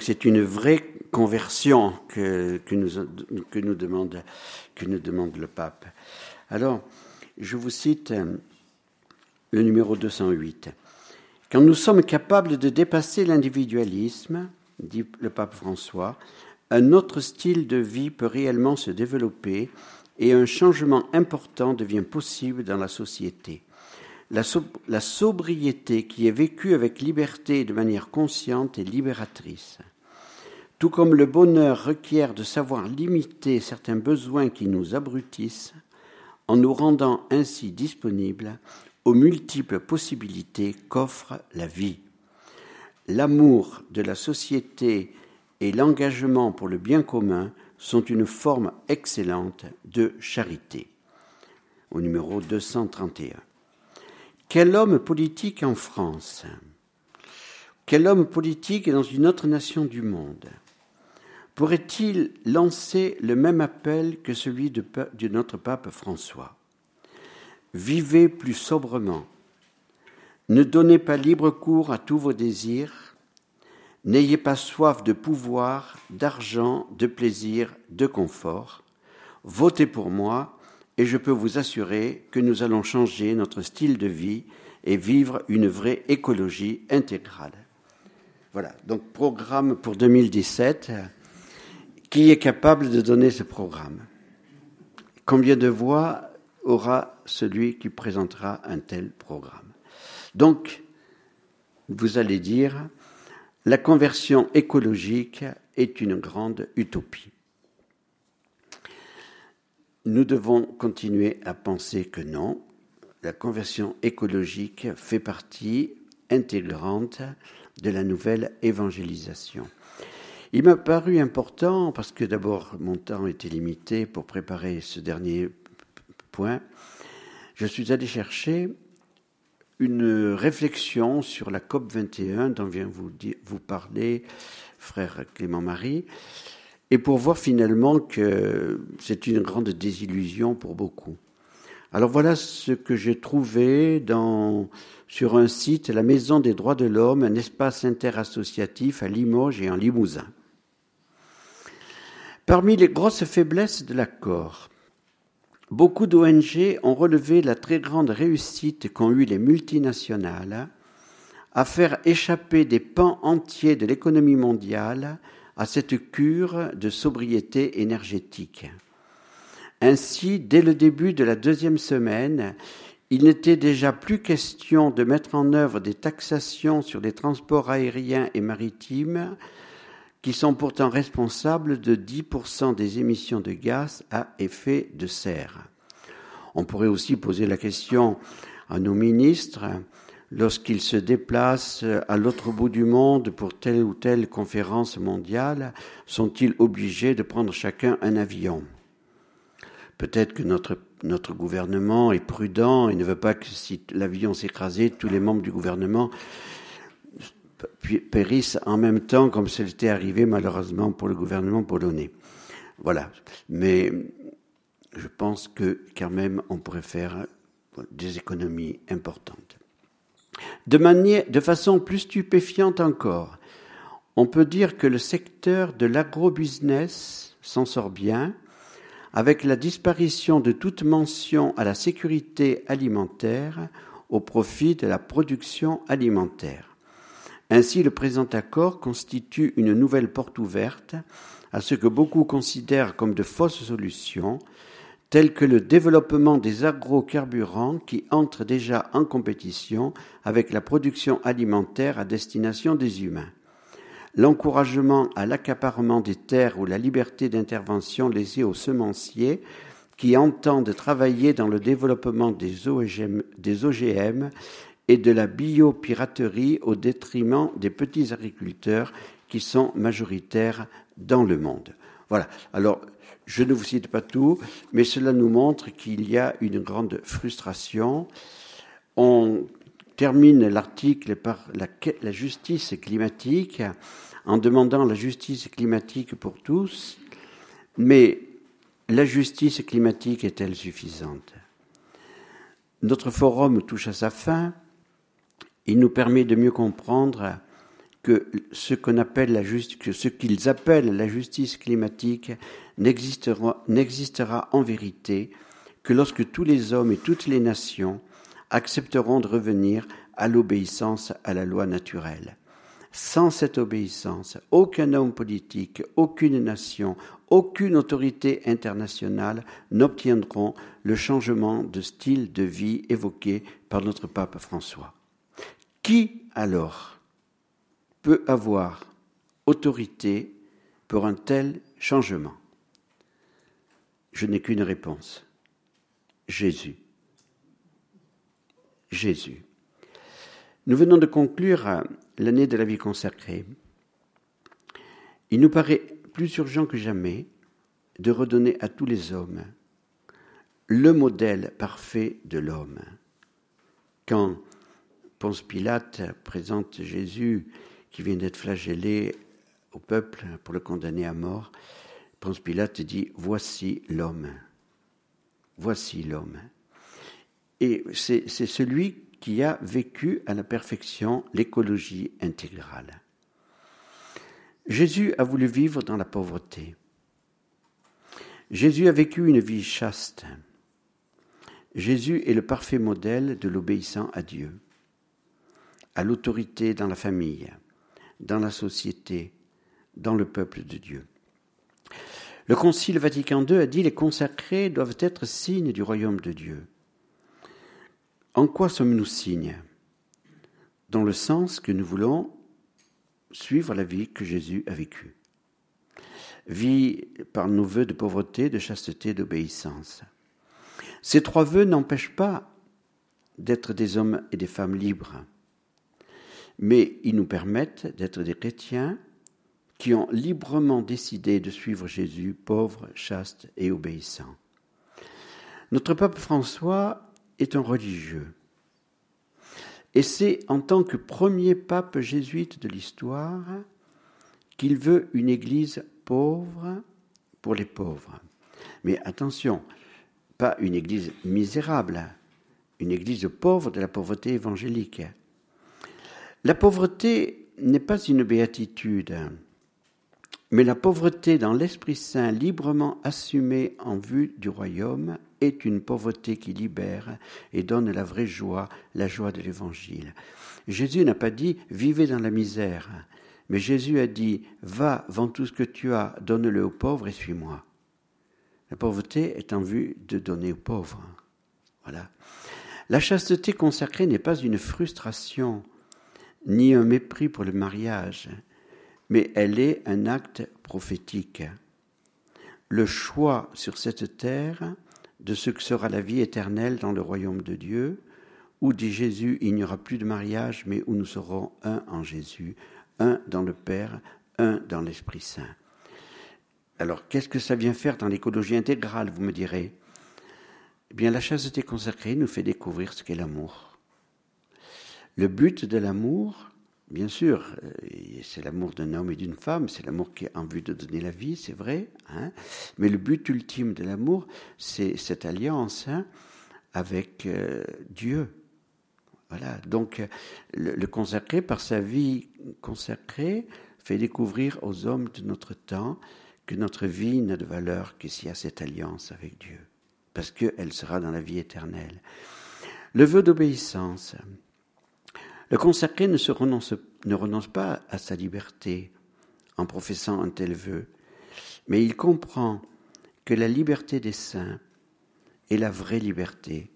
C'est une vraie conversion que, nous, que, nous demande, que nous demande le pape. Alors, je vous cite euh, le numéro 208. Quand nous sommes capables de dépasser l'individualisme, dit le pape François, un autre style de vie peut réellement se développer et un changement important devient possible dans la société. La, sobriété qui est vécue avec liberté de manière consciente est libératrice. Tout comme le bonheur requiert de savoir limiter certains besoins qui nous abrutissent, en nous rendant ainsi disponibles aux multiples possibilités qu'offre la vie. L'amour de la société et l'engagement pour le bien commun sont une forme excellente de charité. Au numéro 231. Quel homme politique en France? Quel homme politique dans une autre nation du monde? Pourrait-il lancer le même appel que celui de, notre pape François? Vivez plus sobrement, ne donnez pas libre cours à tous vos désirs, n'ayez pas soif de pouvoir, d'argent, de plaisir, de confort. Votez pour moi et je peux vous assurer que nous allons changer notre style de vie et vivre une vraie écologie intégrale. Voilà, donc programme pour 2017 qui est capable de donner ce programme? Combien de voix aura celui qui présentera un tel programme? Donc, vous allez dire, la conversion écologique est une grande utopie. Nous devons continuer à penser que non, la conversion écologique fait partie intégrante de la nouvelle évangélisation. Il m'a paru important, parce que d'abord mon temps était limité pour préparer ce dernier point, je suis allé chercher une réflexion sur la COP 21 dont vient vous, parler frère Clément Marie, et pour voir finalement que c'est une grande désillusion pour beaucoup. Alors voilà ce que j'ai trouvé sur un site, la Maison des droits de l'homme, un espace interassociatif à Limoges et en Limousin. Parmi les grosses faiblesses de l'accord, beaucoup d'ONG ont relevé la très grande réussite qu'ont eue les multinationales à faire échapper des pans entiers de l'économie mondiale à cette cure de sobriété énergétique. Ainsi, dès le début de la deuxième semaine, il n'était déjà plus question de mettre en œuvre des taxations sur les transports aériens et maritimes qui sont pourtant responsables de 10% des émissions de gaz à effet de serre. On pourrait aussi poser la question à nos ministres lorsqu'ils se déplacent à l'autre bout du monde pour telle ou telle conférence mondiale, sont-ils obligés de prendre chacun un avion? Peut-être que notre, gouvernement est prudent et ne veut pas que si l'avion s'écrasait, tous les membres du gouvernement périssent en même temps comme c'était arrivé malheureusement pour le gouvernement polonais. Voilà. Mais je pense que quand même on pourrait faire des économies importantes. De, façon plus stupéfiante encore, on peut dire que le secteur de l'agrobusiness s'en sort bien, avec la disparition de toute mention à la sécurité alimentaire au profit de la production alimentaire. Ainsi, le présent accord constitue une nouvelle porte ouverte à ce que beaucoup considèrent comme de fausses solutions, telles que le développement des agrocarburants qui entrent déjà en compétition avec la production alimentaire à destination des humains, l'encouragement à l'accaparement des terres ou la liberté d'intervention laissée aux semenciers qui entendent travailler dans le développement des OGM et de la biopiraterie au détriment des petits agriculteurs qui sont majoritaires dans le monde. Voilà. Alors, je ne vous cite pas tout, mais cela nous montre qu'il y a une grande frustration. On termine l'article par la, justice climatique en demandant la justice climatique pour tous, mais la justice climatique est-elle suffisante? Notre forum touche à sa fin il nous permet de mieux comprendre que ce qu'on appelle la ce qu'ils appellent la justice climatique n'existera en vérité que lorsque tous les hommes et toutes les nations accepteront de revenir à l'obéissance à la loi naturelle. Sans cette obéissance, aucun homme politique, aucune nation, aucune autorité internationale n'obtiendront le changement de style de vie évoqué par notre pape François. Qui alors peut avoir autorité pour un tel changement Je n'ai qu'une réponse. Jésus. Jésus. Nous venons de conclure l'année de la vie consacrée. Il nous paraît plus urgent que jamais de redonner à tous les hommes le modèle parfait de l'homme. Quand Ponce Pilate présente Jésus qui vient d'être flagellé au peuple pour le condamner à mort, Ponce Pilate dit Voici l'homme. Voici l'homme. Et c'est celui qui a vécu à la perfection l'écologie intégrale. Jésus a voulu vivre dans la pauvreté. Jésus a vécu une vie chaste. Jésus est le parfait modèle de l'obéissant à Dieu, à l'autorité dans la famille, dans la société, dans le peuple de Dieu. Le Concile Vatican II a dit les consacrés doivent être signes du royaume de Dieu. En quoi sommes-nous signes? Dans le sens que nous voulons suivre la vie que Jésus a vécue. Vie par nos voeux de pauvreté, de chasteté, d'obéissance. Ces trois voeux n'empêchent pas d'être des hommes et des femmes libres, mais ils nous permettent d'être des chrétiens qui ont librement décidé de suivre Jésus, pauvre, chaste et obéissant. Notre pape François est un religieux. Et c'est en tant que premier pape jésuite de l'histoire qu'il veut une Église pauvre pour les pauvres. Mais attention, pas une Église misérable, une Église pauvre de la pauvreté évangélique. La pauvreté n'est pas une béatitude, mais la pauvreté dans l'Esprit Saint librement assumée en vue du royaume est une pauvreté qui libère et donne la vraie joie, la joie de l'Évangile. Jésus n'a pas dit vivez dans la misère, mais Jésus a dit va, vends tout ce que tu as, donne-le aux pauvres et suis-moi. La pauvreté est en vue de donner aux pauvres. Voilà. La chasteté consacrée n'est pas une frustration, ni un mépris pour le mariage, mais elle est un acte prophétique. Le choix sur cette terre de ce que sera la vie éternelle dans le royaume de Dieu, où, dit Jésus, il n'y aura plus de mariage, mais où nous serons un en Jésus, un dans le Père, un dans l'Esprit Saint. Alors, qu'est-ce que ça vient faire dans l'écologie intégrale, vous me direz? Eh bien, la chasteté consacrée nous fait découvrir ce qu'est l'amour. Le but de l'amour, Bien sûr, euh, c'est l'amour d'un homme et d'une femme, c'est l'amour qui a envie de donner la vie, c'est vrai. Hein Mais le but ultime de l'amour, c'est cette alliance hein, avec euh, Dieu. Voilà. Donc, le, le, consacré, par sa vie consacrée, fait découvrir aux hommes de notre temps que notre vie n'a de valeur que s'il y a cette alliance avec Dieu, parce qu'elle sera dans la vie éternelle. Le vœu d'obéissance. Le consacré ne, renonce pas à sa liberté en professant un tel vœu, mais il comprend que la liberté des saints est la vraie liberté,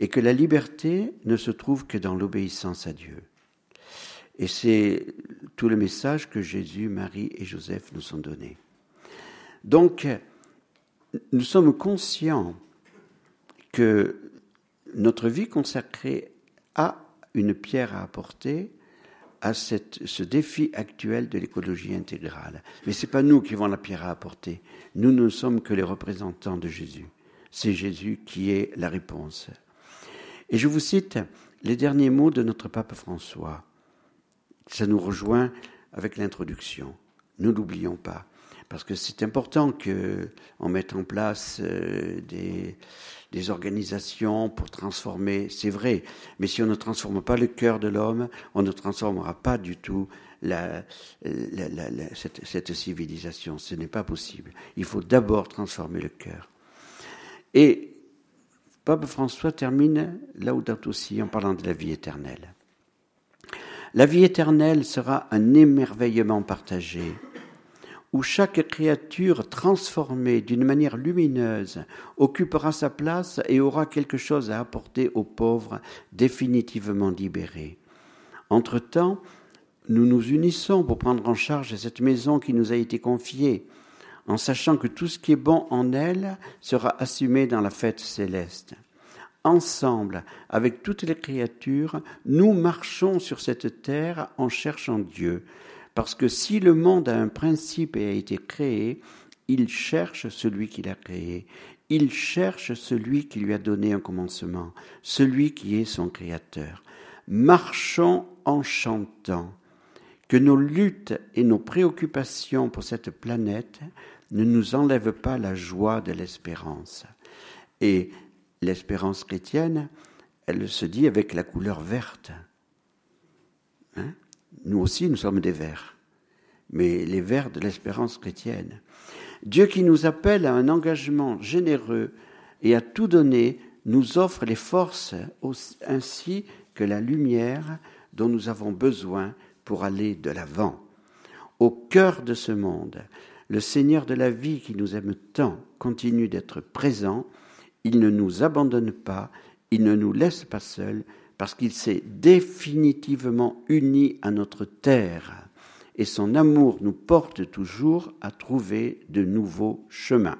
et que la liberté ne se trouve que dans l'obéissance à Dieu. Et c'est tout le message que Jésus, Marie et Joseph nous ont donné. Donc, nous sommes conscients que notre vie consacrée a une pierre à apporter à ce défi actuel de l'écologie intégrale. Mais ce n'est pas nous qui avons la pierre à apporter. Nous ne sommes que les représentants de Jésus. C'est Jésus qui est la réponse. Et je vous cite les derniers mots de notre pape François. Ça nous rejoint avec l'introduction. Nous n'oublions pas parce que c'est important qu'on mette en place euh, des, organisations pour transformer, c'est vrai, mais si on ne transforme pas le cœur de l'homme, on ne transformera pas du tout cette, civilisation. Ce n'est pas possible. Il faut d'abord transformer le cœur. Et Pape François termine là où aussi en parlant de la vie éternelle. La vie éternelle sera un émerveillement partagé, où chaque créature transformée d'une manière lumineuse occupera sa place et aura quelque chose à apporter aux pauvres définitivement libérés. Entre-temps, nous nous unissons pour prendre en charge cette maison qui nous a été confiée, en sachant que tout ce qui est bon en elle sera assumé dans la fête céleste. Ensemble, avec toutes les créatures, nous marchons sur cette terre en cherchant Dieu, parce que si le monde a un principe et a été créé, il cherche celui qui l'a créé, il cherche celui qui lui a donné un commencement, celui qui est son créateur. Marchons en chantant, que nos luttes et nos préoccupations pour cette planète ne nous enlèvent pas la joie de l'espérance. Et l'espérance chrétienne, elle se dit avec la couleur verte. Hein? Nous aussi, nous sommes des verts, mais les verts de l'espérance chrétienne. Dieu qui nous appelle à un engagement généreux et à tout donner, nous offre les forces ainsi que la lumière dont nous avons besoin pour aller de l'avant. Au cœur de ce monde, le Seigneur de la vie qui nous aime tant continue d'être présent. Il ne nous abandonne pas, il ne nous laisse pas seuls, parce qu'il s'est définitivement uni à notre terre, et son amour nous porte toujours à trouver de nouveaux chemins.